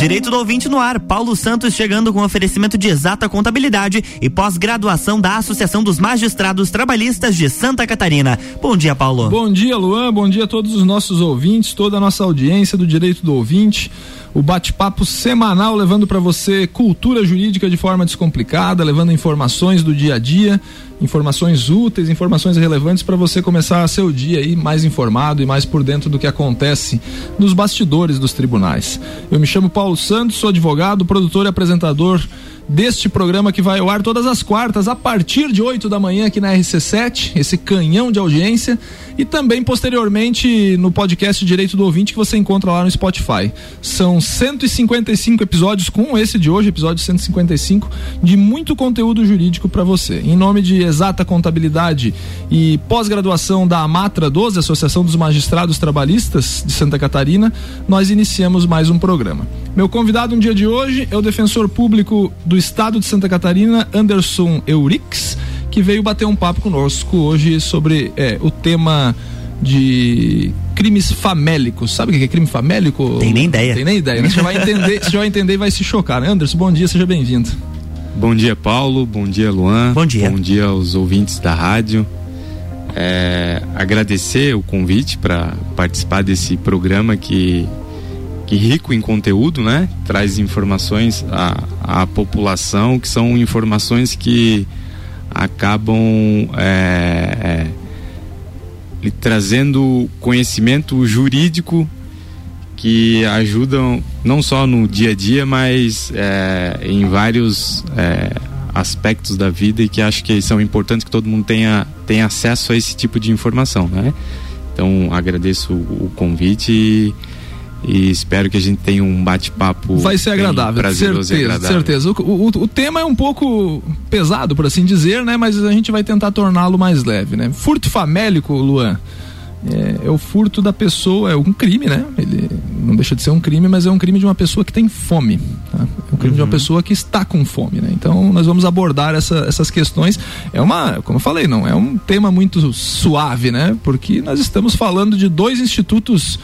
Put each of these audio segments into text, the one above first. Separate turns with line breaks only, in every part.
Direito do ouvinte no ar. Paulo Santos chegando com oferecimento de exata contabilidade e pós-graduação da Associação dos Magistrados Trabalhistas de Santa Catarina. Bom dia, Paulo.
Bom dia, Luan. Bom dia a todos os nossos ouvintes, toda a nossa audiência do Direito do Ouvinte o bate-papo semanal levando para você cultura jurídica de forma descomplicada, levando informações do dia a dia, informações úteis, informações relevantes para você começar seu dia aí mais informado e mais por dentro do que acontece nos bastidores dos tribunais. Eu me chamo Paulo Santos, sou advogado, produtor e apresentador deste programa que vai ao ar todas as quartas, a partir de 8 da manhã aqui na RC7, esse canhão de audiência, e também posteriormente no podcast Direito do Ouvinte que você encontra lá no Spotify. São 155 episódios com esse de hoje, episódio 155, de muito conteúdo jurídico para você. Em nome de Exata Contabilidade e pós-graduação da Amatra 12, Associação dos Magistrados Trabalhistas de Santa Catarina, nós iniciamos mais um programa. Meu convidado no dia de hoje é o defensor público do estado de Santa Catarina, Anderson Eurix, que veio bater um papo conosco hoje sobre é, o tema de crimes famélicos. Sabe o que é crime famélico?
Tem nem ideia.
Tem nem ideia, né? Você vai entender, você vai entender e vai se chocar. Né? Anderson, bom dia, seja bem-vindo.
Bom dia, Paulo. Bom dia, Luan.
Bom dia.
Bom dia aos ouvintes da rádio. É, agradecer o convite para participar desse programa que que rico em conteúdo, né? Traz informações à, à população que são informações que acabam é, é, trazendo conhecimento jurídico que ajudam não só no dia a dia, mas é, em vários é, aspectos da vida e que acho que são importantes que todo mundo tenha, tenha acesso a esse tipo de informação, né? Então agradeço o convite e e espero que a gente tenha um bate-papo.
Vai ser agradável, certeza, agradável. certeza. O, o, o, tema é um pouco pesado, por assim dizer, né? Mas a gente vai tentar torná-lo mais leve, né? Furto famélico, Luan. É, é, o furto da pessoa, é um crime, né? Ele não deixa de ser um crime, mas é um crime de uma pessoa que tem fome. Tá? É um crime uhum. de uma uhum. pessoa que está com fome, né? Então nós vamos abordar essa, essas questões. É uma, como eu falei, não é um tema muito suave, né? Porque nós estamos falando de dois institutos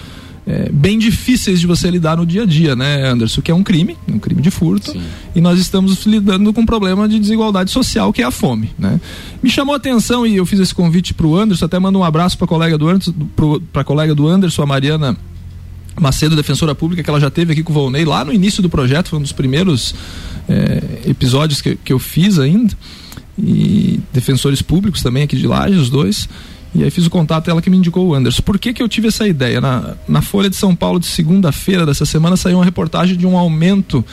é, bem difíceis de você lidar no dia a dia, né, Anderson? Que é um crime, um crime de furto, Sim. e nós estamos lidando com um problema de desigualdade social, que é a fome, né? Me chamou a atenção e eu fiz esse convite para o Anderson, até mando um abraço para a colega do Anderson, para colega do Anderson, a Mariana Macedo, defensora pública, que ela já teve aqui com o Volney lá no início do projeto, foi um dos primeiros é, episódios que, que eu fiz ainda. E defensores públicos também aqui de Laje, os dois. E aí fiz o contato, ela que me indicou o Anderson. Por que, que eu tive essa ideia? Na, na Folha de São Paulo de segunda-feira dessa semana saiu uma reportagem de um aumento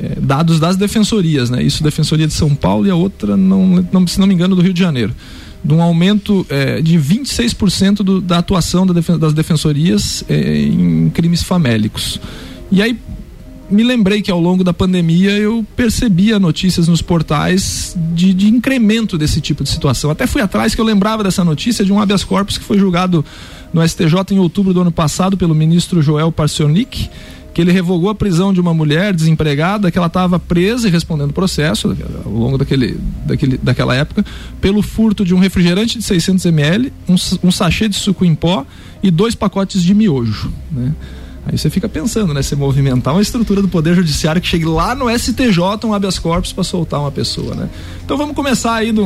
é, dados das defensorias, né? Isso Defensoria de São Paulo e a outra, não, não, se não me engano, do Rio de Janeiro. De um aumento é, de 26% do, da atuação da defen das defensorias é, em crimes famélicos. E aí me lembrei que ao longo da pandemia eu percebia notícias nos portais de, de incremento desse tipo de situação. Até fui atrás que eu lembrava dessa notícia de um habeas corpus que foi julgado no STJ em outubro do ano passado pelo ministro Joel Parcionic, que ele revogou a prisão de uma mulher desempregada que ela estava presa e respondendo processo ao longo daquele, daquele, daquela época pelo furto de um refrigerante de 600 ml, um, um sachê de suco em pó e dois pacotes de miojo. Né? Aí você fica pensando, né? Você movimentar uma estrutura do Poder Judiciário que chegue lá no STJ um habeas corpus para soltar uma pessoa, né? Então vamos começar aí do.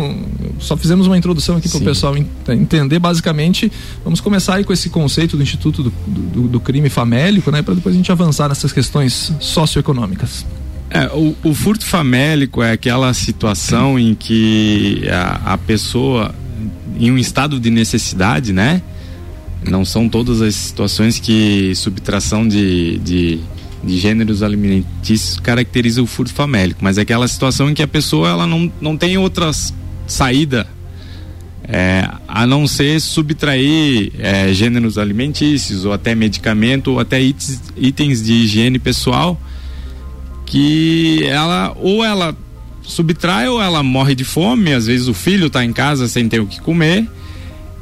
Só fizemos uma introdução aqui para o pessoal entender. Basicamente, vamos começar aí com esse conceito do Instituto do, do, do Crime Famélico, né? Para depois a gente avançar nessas questões socioeconômicas.
É, o, o, furto famélico é aquela situação em que a, a pessoa, em um estado de necessidade, né? Não são todas as situações que subtração de, de, de gêneros alimentícios caracteriza o furto famélico, mas é aquela situação em que a pessoa ela não, não tem outra saída é, a não ser subtrair é, gêneros alimentícios ou até medicamento ou até itens, itens de higiene pessoal que ela ou ela subtrai ou ela morre de fome, às vezes o filho está em casa sem ter o que comer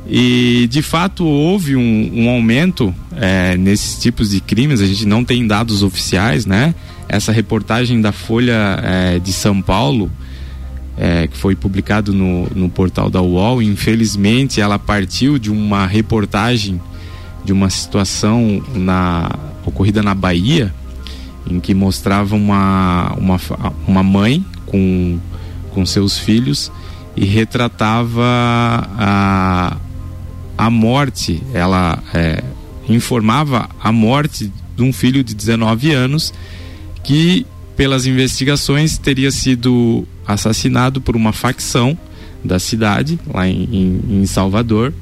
e de fato houve um, um aumento é, nesses tipos de crimes, a gente não tem dados oficiais, né? Essa reportagem da Folha é, de São Paulo, é, que foi publicado no, no portal da UOL, infelizmente ela partiu de uma reportagem de uma situação na, ocorrida na Bahia, em que mostrava uma, uma, uma mãe com, com seus filhos e retratava a, a morte, ela é, informava a morte de um filho de 19 anos que, pelas investigações, teria sido assassinado por uma facção da cidade, lá em, em, em Salvador,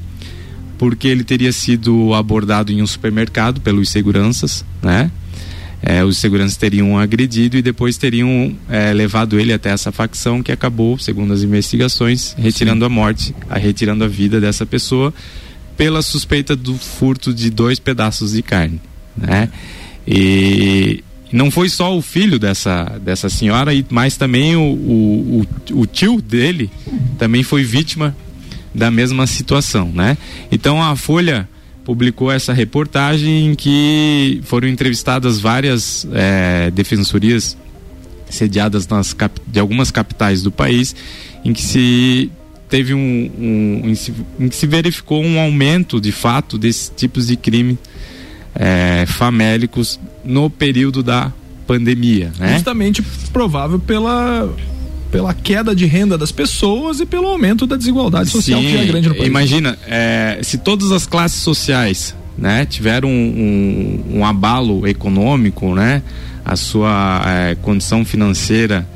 porque ele teria sido abordado em um supermercado pelos seguranças, né? É, os seguranças teriam agredido e depois teriam é, levado ele até essa facção que acabou, segundo as investigações, retirando Sim. a morte, a, retirando a vida dessa pessoa pela suspeita do furto de dois pedaços de carne, né? E não foi só o filho dessa, dessa senhora, mas também o, o, o, o tio dele também foi vítima da mesma situação, né? Então a Folha publicou essa reportagem em que foram entrevistadas várias é, defensorias sediadas nas de algumas capitais do país, em que se teve um, um em, que se verificou um aumento de fato desses tipos de crime é, famélicos no período da pandemia, né?
Justamente provável pela pela queda de renda das pessoas e pelo aumento da desigualdade social
Sim,
que é grande no país.
Imagina, é, se todas as classes sociais né, tiveram um, um, um abalo econômico, né, a sua é, condição financeira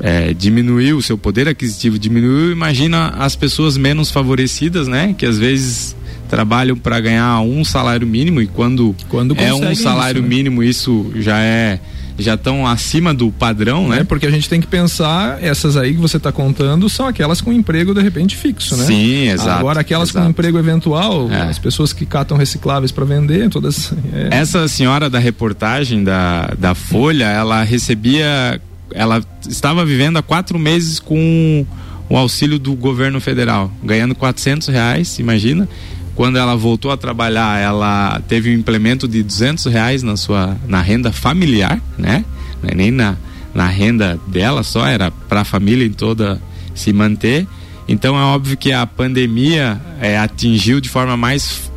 é, diminuiu, o seu poder aquisitivo diminuiu, imagina as pessoas menos favorecidas, né, que às vezes trabalham para ganhar um salário mínimo e quando, quando é um salário isso, né? mínimo isso já é já estão acima do padrão, né? É,
porque a gente tem que pensar, essas aí que você está contando são aquelas com emprego de repente fixo, né?
Sim, exato.
Agora aquelas
exato.
com emprego eventual, é. as pessoas que catam recicláveis para vender, todas.
É... Essa senhora da reportagem da, da Folha, ela recebia, ela estava vivendo há quatro meses com o auxílio do governo federal, ganhando 400 reais, imagina quando ela voltou a trabalhar, ela teve um implemento de 200 reais na sua na renda familiar, né? É nem na, na renda dela só, era para a família em toda se manter. Então é óbvio que a pandemia é, atingiu de forma mais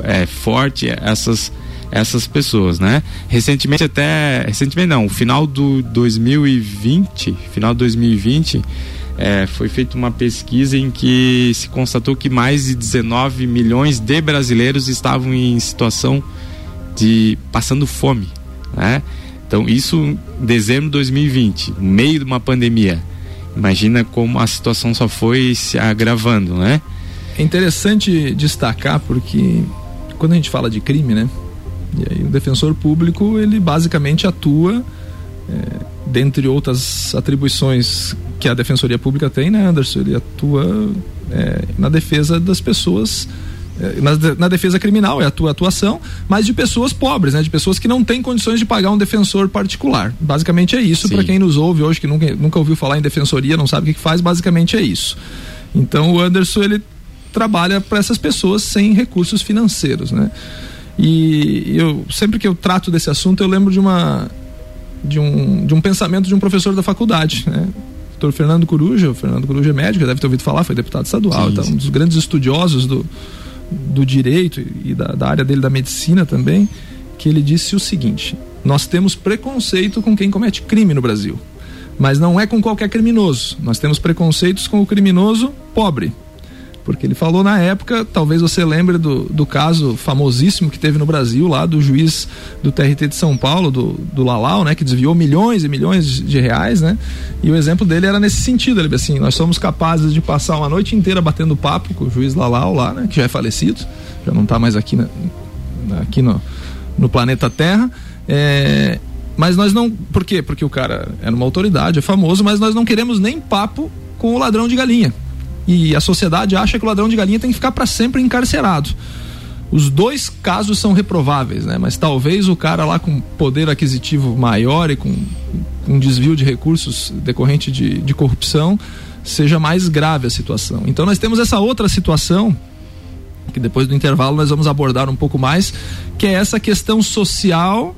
é, forte essas essas pessoas, né? Recentemente até recentemente não, final do 2020, final de 2020 é, foi feita uma pesquisa em que se constatou que mais de 19 milhões de brasileiros estavam em situação de passando fome, né? Então isso em dezembro de 2020, no meio de uma pandemia. Imagina como a situação só foi se agravando, né?
É interessante destacar porque quando a gente fala de crime, né? E aí o defensor público ele basicamente atua é, dentre outras atribuições que a Defensoria Pública tem, né, Anderson? Ele atua é, na defesa das pessoas. É, na, na, defesa criminal é a tua atuação, mas de pessoas pobres, né? De pessoas que não têm condições de pagar um defensor particular. Basicamente é isso, para quem nos ouve hoje, que nunca, nunca ouviu falar em defensoria, não sabe o que, que faz, basicamente é isso. Então o Anderson, ele trabalha para essas pessoas sem recursos financeiros, né? E eu sempre que eu trato desse assunto, eu lembro de uma de um, de um pensamento de um professor da faculdade, né? Dr. Fernando Coruja, o Fernando Coruja é médico, deve ter ouvido falar, foi deputado estadual, sim, então, um dos grandes estudiosos do, do direito e da, da área dele da medicina também, que ele disse o seguinte: nós temos preconceito com quem comete crime no Brasil, mas não é com qualquer criminoso. Nós temos preconceitos com o criminoso pobre, porque ele falou na época, talvez você lembre do, do caso famosíssimo que teve no Brasil, lá do juiz do TRT de São Paulo, do, do Lalau, né, que desviou milhões e milhões de reais, né? E o exemplo dele era nesse sentido, ele assim, nós somos capazes de passar uma noite inteira batendo papo com o juiz Lalau lá, né, que já é falecido, já não está mais aqui, na, aqui no, no planeta Terra. É, mas nós não. Por quê? Porque o cara era uma autoridade, é famoso, mas nós não queremos nem papo com o ladrão de galinha e a sociedade acha que o ladrão de galinha tem que ficar para sempre encarcerado. Os dois casos são reprováveis, né? Mas talvez o cara lá com poder aquisitivo maior e com um desvio de recursos decorrente de, de corrupção seja mais grave a situação. Então nós temos essa outra situação que depois do intervalo nós vamos abordar um pouco mais, que é essa questão social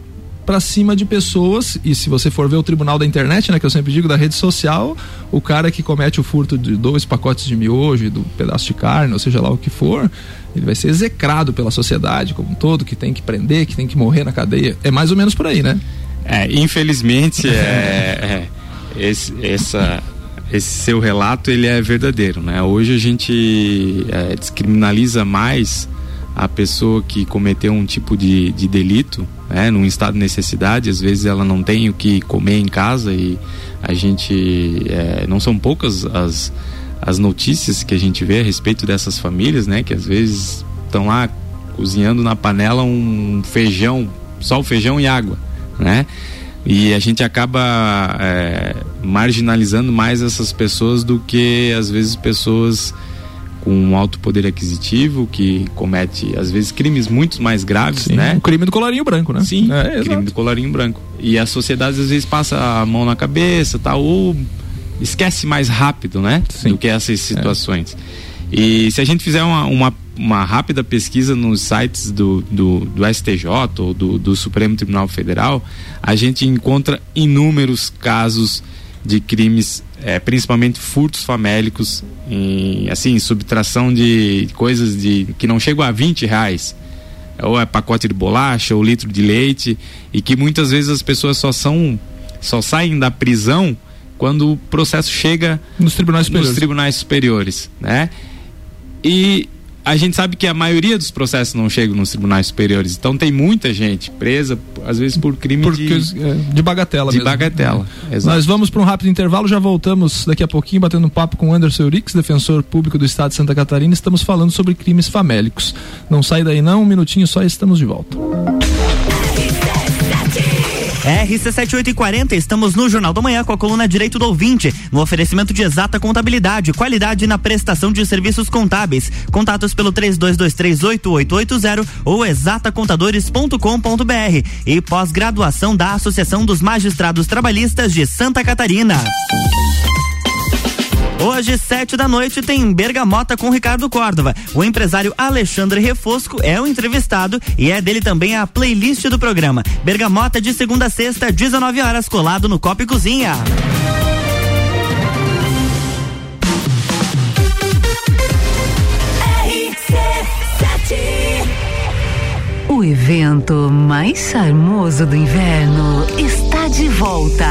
para cima de pessoas. E se você for ver o tribunal da internet, né, que eu sempre digo da rede social, o cara que comete o furto de dois pacotes de miojo, do pedaço de carne, ou seja lá o que for, ele vai ser execrado pela sociedade como um todo, que tem que prender, que tem que morrer na cadeia. É mais ou menos por aí, né?
É, infelizmente, é, é, esse, essa, esse seu relato ele é verdadeiro, né? Hoje a gente é, descriminaliza mais a pessoa que cometeu um tipo de, de delito, né, num estado de necessidade, às vezes ela não tem o que comer em casa e a gente é, não são poucas as, as notícias que a gente vê a respeito dessas famílias, né, que às vezes estão lá cozinhando na panela um feijão, só o feijão e água, né? E a gente acaba é, marginalizando mais essas pessoas do que às vezes pessoas com um alto poder aquisitivo que comete às vezes crimes muito mais graves,
Sim,
né?
O crime do colarinho branco, né?
Sim, é, crime do colarinho branco. E a sociedade às vezes passa a mão na cabeça, tá ou esquece mais rápido, né? Sim. Do que essas situações. É. E se a gente fizer uma, uma, uma rápida pesquisa nos sites do, do, do STJ ou do, do Supremo Tribunal Federal, a gente encontra inúmeros casos de crimes, é, principalmente furtos famélicos, em, assim, subtração de coisas de que não chegam a 20 reais. Ou é pacote de bolacha, ou litro de leite, e que muitas vezes as pessoas só são, só saem da prisão quando o processo chega
nos tribunais superiores,
nos tribunais superiores né? E a gente sabe que a maioria dos processos não chegam nos tribunais superiores. Então tem muita gente presa, às vezes por crime de,
é, de bagatela.
De
mesmo.
bagatela.
É. Nós vamos para um rápido intervalo, já voltamos daqui a pouquinho batendo um papo com Anderson Eurix, defensor público do Estado de Santa Catarina. Estamos falando sobre crimes famélicos. Não sai daí não, um minutinho só estamos de volta.
RC7840, estamos no Jornal da Manhã com a coluna Direito do Ouvinte, no oferecimento de exata contabilidade, qualidade na prestação de serviços contábeis. Contatos pelo 32238880 ou exatacontadores.com.br e pós-graduação da Associação dos Magistrados Trabalhistas de Santa Catarina. Hoje, sete da noite, tem Bergamota com Ricardo Córdova. O empresário Alexandre Refosco é o entrevistado e é dele também a playlist do programa. Bergamota de segunda a sexta, 19 horas, colado no Copa e Cozinha.
O evento mais charmoso do inverno está de volta.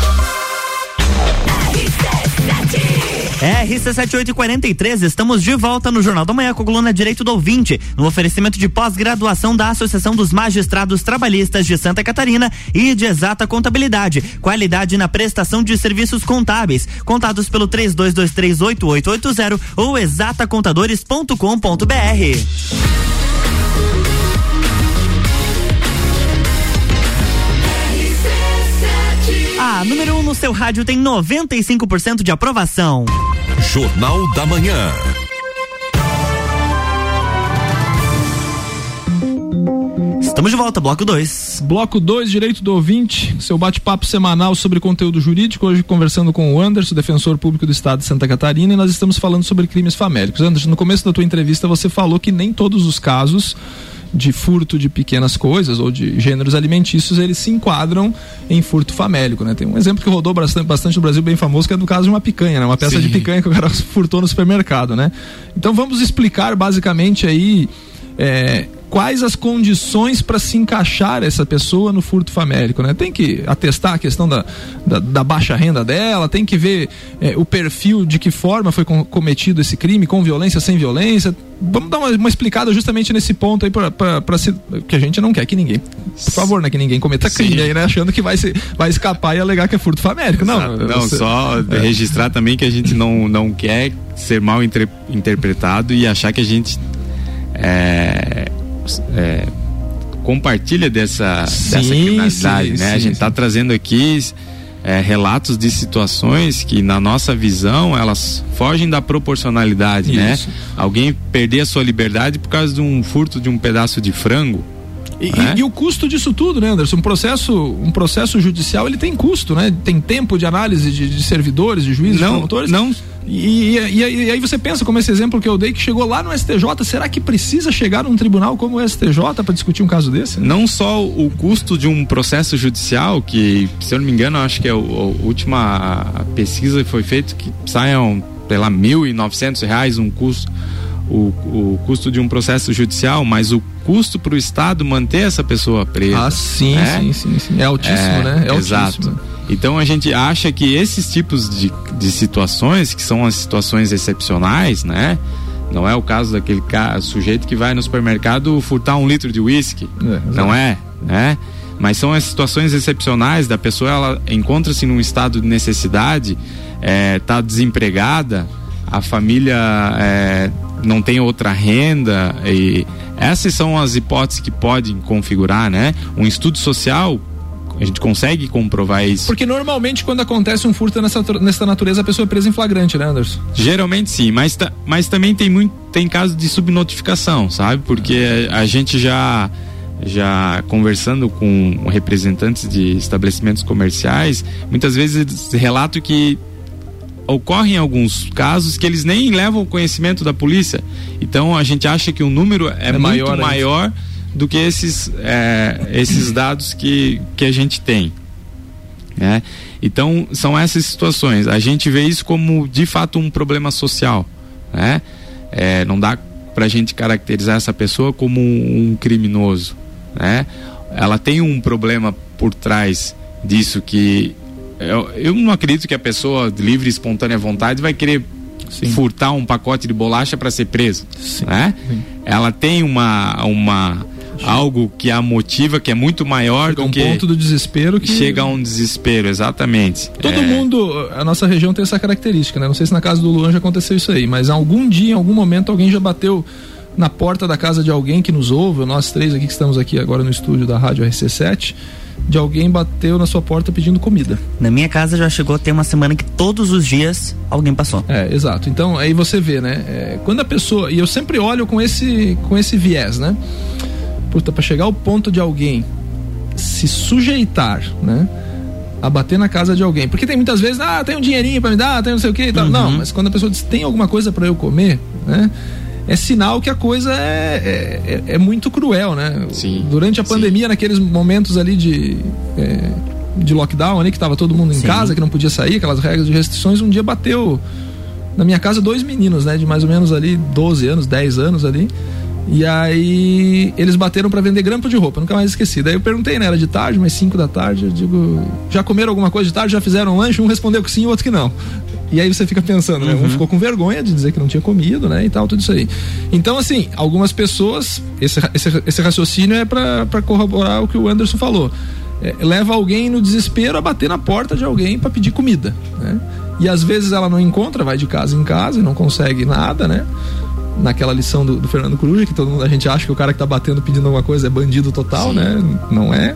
RC7843, estamos de volta no Jornal da Manhã com a coluna Direito do Ouvinte, no oferecimento de pós-graduação da Associação dos Magistrados Trabalhistas de Santa Catarina e de Exata Contabilidade. Qualidade na prestação de serviços contábeis. Contados pelo 32238880 ou exatacontadores.com.br. A número 1 um no seu rádio tem 95% de aprovação.
Jornal da Manhã.
Estamos de volta, bloco 2.
Bloco 2, direito do ouvinte, seu bate-papo semanal sobre conteúdo jurídico. Hoje conversando com o Anderson, defensor público do estado de Santa Catarina, e nós estamos falando sobre crimes famélicos. Anderson, no começo da tua entrevista você falou que nem todos os casos de furto de pequenas coisas ou de gêneros alimentícios, eles se enquadram em furto famélico, né? Tem um exemplo que rodou bastante, bastante no Brasil bem famoso, que é do caso de uma picanha, né? Uma peça Sim. de picanha que o cara furtou no supermercado, né? Então vamos explicar basicamente aí é, quais as condições para se encaixar essa pessoa no furto famélico, né? Tem que atestar a questão da, da, da baixa renda dela, tem que ver é, o perfil de que forma foi cometido esse crime, com violência, sem violência. Vamos dar uma, uma explicada justamente nesse ponto aí para que a gente não quer que ninguém, por favor, né, que ninguém cometa Sim. crime aí, né, achando que vai se, vai escapar e alegar que é furto famélico. Não,
não, você, só é. registrar também que a gente não não quer ser mal inter, interpretado e achar que a gente é, é, compartilha dessa, sim, dessa criminalidade, sim, né? Sim, a gente está trazendo aqui é, relatos de situações que, na nossa visão, elas fogem da proporcionalidade, né? Isso. né? Alguém perder a sua liberdade por causa de um furto de um pedaço de frango.
E, é? e, o custo disso tudo, né, Anderson? Um processo, um processo judicial ele tem custo, né? Tem tempo de análise de, de servidores, de juízes,
não,
de promotores.
Não,
e, e, e, e, aí você pensa, como esse exemplo que eu dei, que chegou lá no STJ, será que precisa chegar num tribunal como o STJ para discutir um caso desse?
Não só o custo de um processo judicial, que, se eu não me engano, acho que é a, última pesquisa que foi feita, que saiam, sei lá, mil e novecentos reais um custo, o, o custo de um processo judicial, mas o custo para o Estado manter essa pessoa presa.
Ah, sim, né? sim, sim, sim, É altíssimo, é, né? É
exato.
Altíssimo.
Então a gente acha que esses tipos de, de situações, que são as situações excepcionais, né? Não é o caso daquele sujeito que vai no supermercado furtar um litro de uísque. É, não é, né? Mas são as situações excepcionais da pessoa, ela encontra-se num estado de necessidade, está é, tá desempregada, a família é, não tem outra renda e essas são as hipóteses que podem configurar, né? Um estudo social a gente consegue comprovar isso.
Porque normalmente quando acontece um furto nessa, nessa natureza, a pessoa é presa em flagrante, né, Anderson?
Geralmente sim, mas, mas também tem muito tem casos de subnotificação, sabe? Porque a, a gente já já conversando com representantes de estabelecimentos comerciais, muitas vezes eles relatam que ocorrem alguns casos que eles nem levam conhecimento da polícia. Então a gente acha que o número é, é muito maior, maior do que esses, é, esses dados que, que a gente tem. Né? Então, são essas situações. A gente vê isso como, de fato, um problema social. Né? É, não dá para a gente caracterizar essa pessoa como um, um criminoso. Né? Ela tem um problema por trás disso que eu, eu não acredito que a pessoa de livre e espontânea vontade vai querer Sim. furtar um pacote de bolacha para ser preso, Sim. né? Sim. Ela tem uma uma algo que a motiva, que é muito maior chega
do
um
que ponto do desespero que
chega a um desespero, exatamente.
Todo é... mundo, a nossa região tem essa característica, né? Não sei se na casa do Luan já aconteceu isso aí, mas algum dia, em algum momento, alguém já bateu na porta da casa de alguém que nos ouve, nós três aqui que estamos aqui agora no estúdio da Rádio RC7, de alguém bateu na sua porta pedindo comida.
Na minha casa já chegou a ter uma semana que todos os dias alguém passou.
É, exato. Então aí você vê, né? É, quando a pessoa. E eu sempre olho com esse, com esse viés, né? puta, para chegar ao ponto de alguém se sujeitar, né? A bater na casa de alguém. Porque tem muitas vezes, ah, tem um dinheirinho para me dar, tem não sei o que e tal. Uhum. Não, mas quando a pessoa diz, tem alguma coisa para eu comer, né? É sinal que a coisa é, é, é, é muito cruel, né?
Sim.
Durante a pandemia, Sim. naqueles momentos ali de, é, de lockdown ali, que tava todo mundo em Sim. casa, que não podia sair, aquelas regras de restrições, um dia bateu na minha casa dois meninos, né? De mais ou menos ali 12 anos, 10 anos ali. E aí eles bateram para vender grampo de roupa, nunca mais esqueci. Daí eu perguntei, né? Era de tarde, mas 5 da tarde. Eu digo, já comeram alguma coisa de tarde? Já fizeram um lanche? Um respondeu que sim, o outro que não. E aí você fica pensando, né? Um uhum. ficou com vergonha de dizer que não tinha comido, né? E tal, tudo isso aí. Então, assim, algumas pessoas, esse, esse, esse raciocínio é para corroborar o que o Anderson falou. É, leva alguém no desespero a bater na porta de alguém para pedir comida, né? E às vezes ela não encontra, vai de casa em casa e não consegue nada, né? naquela lição do, do, Fernando Cruz, que todo mundo a gente acha que o cara que tá batendo pedindo alguma coisa é bandido total, Sim. né? Não é.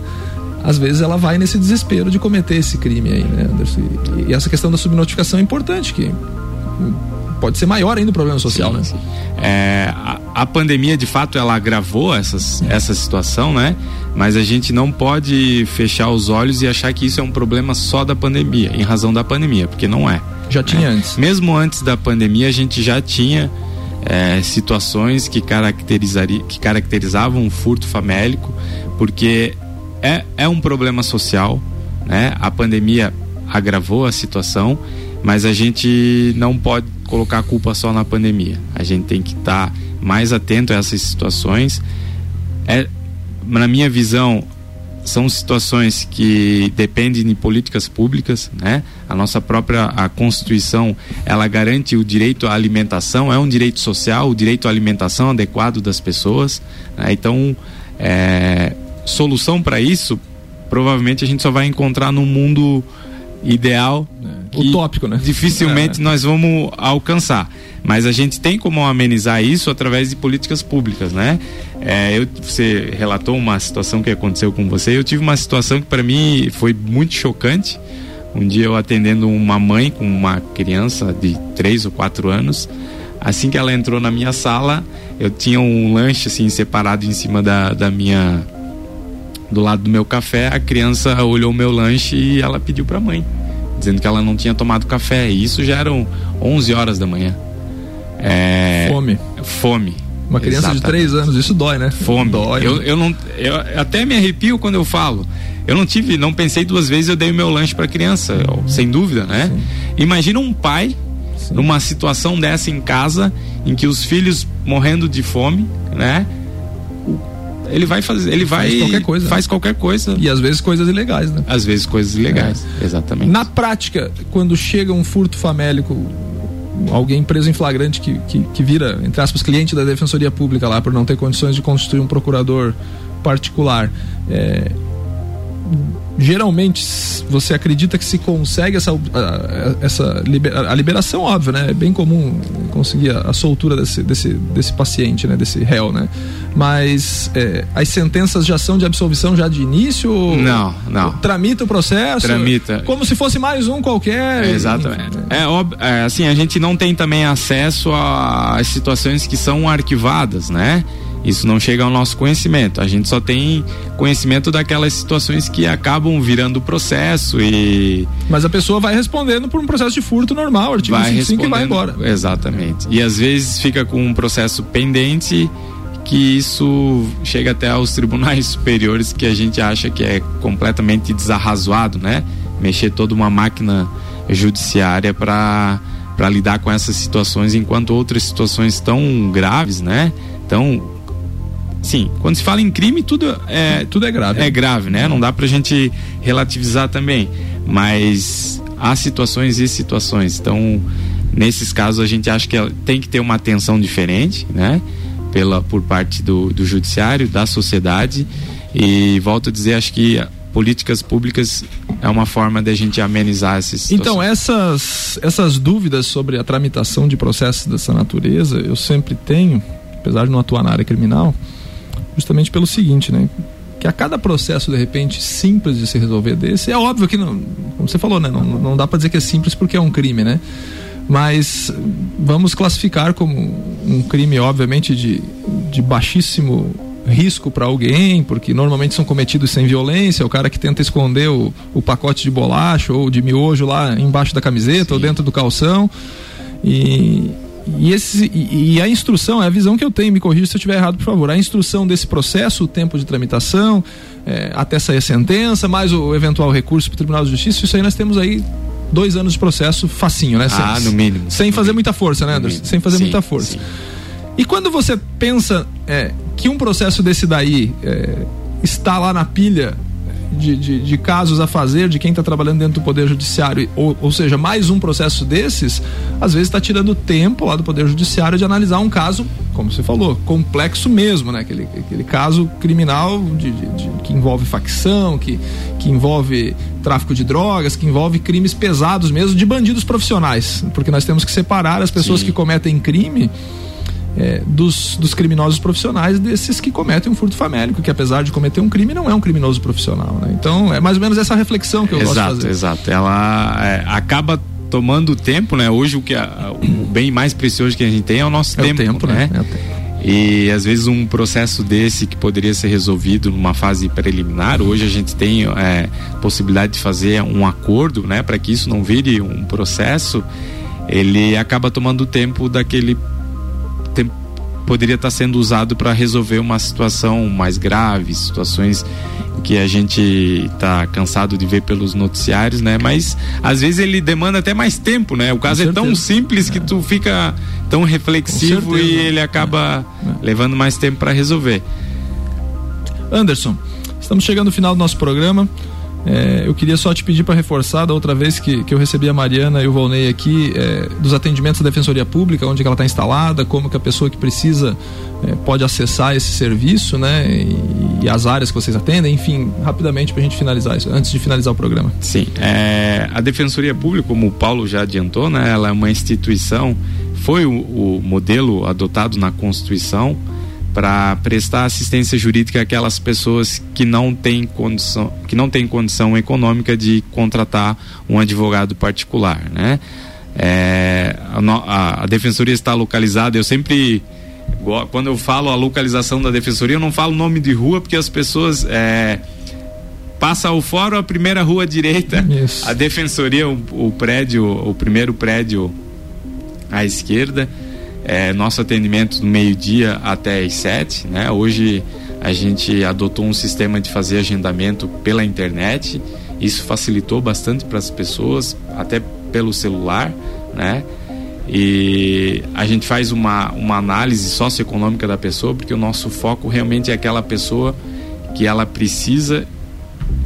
Às vezes ela vai nesse desespero de cometer esse crime aí, né, Anderson? E, e essa questão da subnotificação é importante, que pode ser maior ainda o problema social, sim, né? Sim.
É, a, a, pandemia, de fato, ela agravou essas, é. essa situação, né? Mas a gente não pode fechar os olhos e achar que isso é um problema só da pandemia, em razão da pandemia, porque não é.
Já tinha né? antes.
Mesmo antes da pandemia, a gente já tinha é, situações que, caracterizaria, que caracterizavam um furto famélico, porque é, é um problema social, né? A pandemia agravou a situação, mas a gente não pode colocar a culpa só na pandemia. A gente tem que estar tá mais atento a essas situações. É, na minha visão, são situações que dependem de políticas públicas, né? A nossa própria a Constituição, ela garante o direito à alimentação, é um direito social, o direito à alimentação adequado das pessoas. Né? Então, é, solução para isso, provavelmente a gente só vai encontrar no mundo ideal.
É, utópico, né?
Dificilmente é. nós vamos alcançar. Mas a gente tem como amenizar isso através de políticas públicas, né? É, eu, você relatou uma situação que aconteceu com você. Eu tive uma situação que para mim foi muito chocante. Um dia eu atendendo uma mãe com uma criança de 3 ou 4 anos. Assim que ela entrou na minha sala, eu tinha um lanche assim separado em cima da, da minha do lado do meu café, a criança olhou o meu lanche e ela pediu para a mãe, dizendo que ela não tinha tomado café. E isso já eram 11 horas da manhã.
É... Fome.
Fome.
Uma criança Exatamente. de 3 anos, isso dói, né?
Fome. Dói. Eu, eu, não, eu até me arrepio quando eu falo. Eu não tive, não pensei duas vezes, eu dei o meu lanche para a criança, uhum. sem dúvida, né? Sim. Imagina um pai Sim. numa situação dessa em casa, em que os filhos morrendo de fome, né? Ele vai fazer, ele vai
faz qualquer coisa.
Faz qualquer coisa.
E às vezes coisas ilegais, né?
Às vezes coisas ilegais, é. exatamente.
Na prática, quando chega um furto famélico, alguém preso em flagrante que, que, que vira, entre aspas, cliente da Defensoria Pública lá por não ter condições de constituir um procurador particular, é, geralmente você acredita que se consegue essa, essa libera, a liberação, óbvio, né? É bem comum conseguir a, a soltura desse, desse, desse paciente, né? Desse réu, né? Mas é, as sentenças já são de absolvição já de início?
Não, não.
Tramita o processo?
Tramita.
Como se fosse mais um qualquer?
É, exatamente. É, óbvio, é, assim, a gente não tem também acesso às situações que são arquivadas, né? Isso não chega ao nosso conhecimento. A gente só tem conhecimento daquelas situações que acabam virando processo e.
Mas a pessoa vai respondendo por um processo de furto normal, artigo
vai
55 e vai embora.
Exatamente. E às vezes fica com um processo pendente que isso chega até aos tribunais superiores que a gente acha que é completamente desarrazoado, né? Mexer toda uma máquina judiciária para para lidar com essas situações enquanto outras situações tão graves, né? Tão Sim, quando se fala em crime, tudo é,
tudo é grave.
É grave, né? Não dá pra gente relativizar também. Mas há situações e situações. Então, nesses casos, a gente acha que tem que ter uma atenção diferente, né? Pela, por parte do, do judiciário, da sociedade. E volto a dizer, acho que políticas públicas é uma forma de a gente amenizar
situações. Então, essas, essas dúvidas sobre a tramitação de processos dessa natureza, eu sempre tenho, apesar de não atuar na área criminal, justamente pelo seguinte, né? Que a cada processo, de repente, simples de se resolver desse, é óbvio que, não, como você falou, né? Não, não dá para dizer que é simples porque é um crime, né? Mas vamos classificar como um crime, obviamente, de, de baixíssimo risco para alguém, porque normalmente são cometidos sem violência, o cara que tenta esconder o, o pacote de bolacha ou de miojo lá embaixo da camiseta Sim. ou dentro do calção. E, e, esse, e, e, a instrução, é a visão que eu tenho, me corrija se eu estiver errado, por favor. A instrução desse processo, o tempo de tramitação, é, até sair a sentença, mais o eventual recurso para o Tribunal de Justiça, isso aí nós temos aí dois anos de processo facinho, né?
Ah, no mínimo.
Sem
no
fazer
mínimo.
muita força, né, Anderson? Sem fazer sim, muita força. Sim. E quando você pensa é, que um processo desse daí é, está lá na pilha de, de, de, casos a fazer de quem está trabalhando dentro do Poder Judiciário, ou, ou seja, mais um processo desses, às vezes está tirando tempo lá do Poder Judiciário de analisar um caso, como você falou, complexo mesmo, né? Aquele, aquele caso criminal de, de, que envolve facção, que, que envolve tráfico de drogas, que envolve crimes pesados mesmo de bandidos profissionais, porque nós temos que separar as pessoas Sim. que cometem crime é, dos, dos criminosos profissionais desses que cometem um furto famélico, que apesar de cometer um crime, não é um criminoso profissional. Né? Então, é mais ou menos essa reflexão que eu
exato,
gosto de fazer.
Exato, Ela é, acaba tomando tempo, né? Hoje o que a, o bem mais precioso que a gente tem é o nosso
é
tempo,
o tempo,
né?
né? É o tempo.
E às vezes um processo desse que poderia ser resolvido numa fase preliminar, hoje a gente tem é, possibilidade de fazer um acordo, né, para que isso não vire um processo, ele acaba tomando tempo daquele poderia estar sendo usado para resolver uma situação mais grave, situações que a gente está cansado de ver pelos noticiários, né? Mas às vezes ele demanda até mais tempo, né? O caso é tão simples que é. tu fica tão reflexivo e ele acaba. É. levando mais tempo para resolver.
Anderson, estamos chegando no final do nosso programa. É, eu queria só te pedir para reforçar da outra vez que, que eu recebi a Mariana e o Volney aqui é, dos atendimentos da Defensoria Pública, onde ela está instalada, como que a pessoa que precisa é, pode acessar esse serviço, né? E, e, as áreas que vocês atendem, enfim, rapidamente para a gente finalizar isso, antes de finalizar o programa.
Sim, é, a Defensoria Pública, como o Paulo já adiantou, né? Ela é uma instituição, foi o, o modelo adotado na Constituição para prestar assistência jurídica àquelas pessoas que não têm condição, que não têm condição econômica de contratar um advogado particular, né? É, a, a, defensoria está localizada. Eu sempre, quando eu falo a localização da defensoria, eu não falo nome de rua porque as pessoas é, passa o fórum a primeira rua à direita, Isso. a defensoria o, o prédio, o primeiro prédio à esquerda é, nosso atendimento do meio-dia até as sete, né? Hoje a gente adotou um sistema de fazer agendamento pela internet. Isso facilitou bastante para as pessoas, até pelo celular, né? E a gente faz uma, uma análise socioeconômica da pessoa, porque o nosso foco realmente é aquela pessoa que ela precisa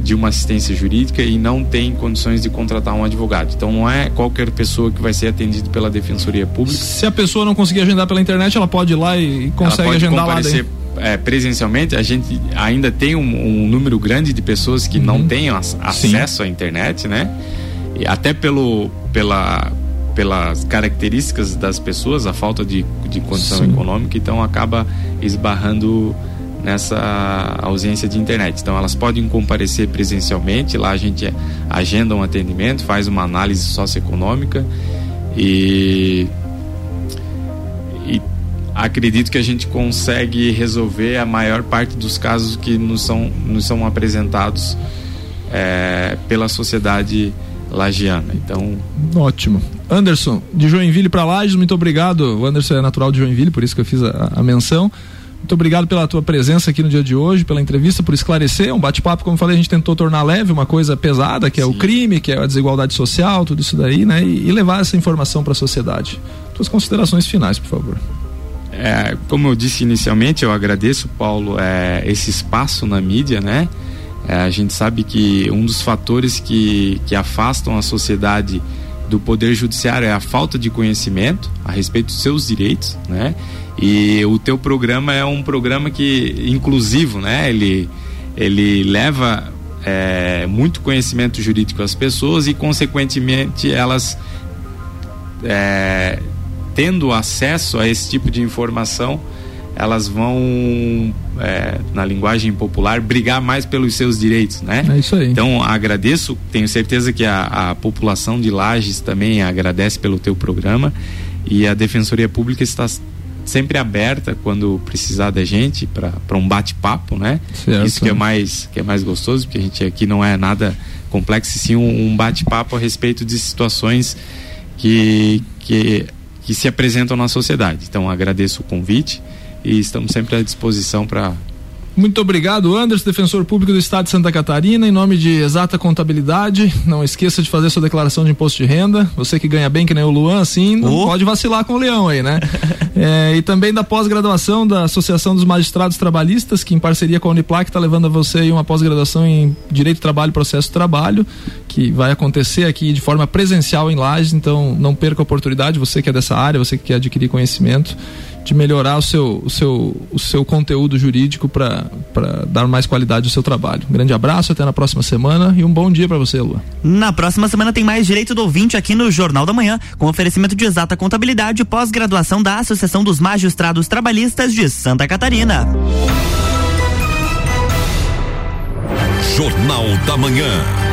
de uma assistência jurídica e não tem condições de contratar um advogado. Então não é qualquer pessoa que vai ser atendida pela Defensoria Pública.
Se a pessoa não conseguir agendar pela internet, ela pode ir lá e consegue agendar lá daí.
É, presencialmente, a gente ainda tem um, um número grande de pessoas que uhum. não têm acesso Sim. à internet, né? E até pelo, pela, pelas características das pessoas, a falta de, de condição Sim. econômica, então acaba esbarrando nessa ausência de internet. Então elas podem comparecer presencialmente, lá a gente agenda um atendimento, faz uma análise socioeconômica e, e acredito que a gente consegue resolver a maior parte dos casos que nos são, nos são apresentados é, pela sociedade lagiana. Então,
ótimo. Anderson, de Joinville para Lages, muito obrigado. O Anderson é natural de Joinville, por isso que eu fiz a, a menção. Muito obrigado pela tua presença aqui no dia de hoje, pela entrevista, por esclarecer. Um bate-papo, como eu falei, a gente tentou tornar leve uma coisa pesada, que é Sim. o crime, que é a desigualdade social, tudo isso daí, né? E, e levar essa informação para a sociedade. Tuas considerações finais, por favor.
É, como eu disse inicialmente, eu agradeço, Paulo, é, esse espaço na mídia, né? É, a gente sabe que um dos fatores que, que afastam a sociedade do poder judiciário é a falta de conhecimento a respeito dos seus direitos, né? E o teu programa é um programa que inclusivo, né? Ele ele leva é, muito conhecimento jurídico às pessoas e consequentemente elas é, tendo acesso a esse tipo de informação elas vão, é, na linguagem popular, brigar mais pelos seus direitos, né?
É isso aí.
Então, agradeço, tenho certeza que a, a população de Lages também agradece pelo teu programa e a Defensoria Pública está sempre aberta quando precisar da gente para um bate-papo, né? Certo. Isso que é mais que é mais gostoso, porque a gente aqui não é nada complexo, sim um, um bate-papo a respeito de situações que, que que se apresentam na sociedade. Então agradeço o convite e estamos sempre à disposição para
muito obrigado, Anderson, defensor público do Estado de Santa Catarina, em nome de Exata Contabilidade. Não esqueça de fazer sua declaração de imposto de renda. Você que ganha bem, que nem o Luan, assim, não oh. pode vacilar com o leão aí, né? é, e também da pós-graduação da Associação dos Magistrados Trabalhistas, que em parceria com a Uniplac está levando a você uma pós-graduação em Direito do Trabalho e Processo do Trabalho, que vai acontecer aqui de forma presencial em Lages. Então, não perca a oportunidade, você que é dessa área, você que quer adquirir conhecimento de melhorar o seu, o seu, o seu conteúdo jurídico para dar mais qualidade ao seu trabalho. Um grande abraço, até na próxima semana e um bom dia para você, Lua.
Na próxima semana tem mais Direito do Ouvinte aqui no Jornal da Manhã, com oferecimento de exata contabilidade e pós-graduação da Associação dos Magistrados Trabalhistas de Santa Catarina.
Jornal da Manhã.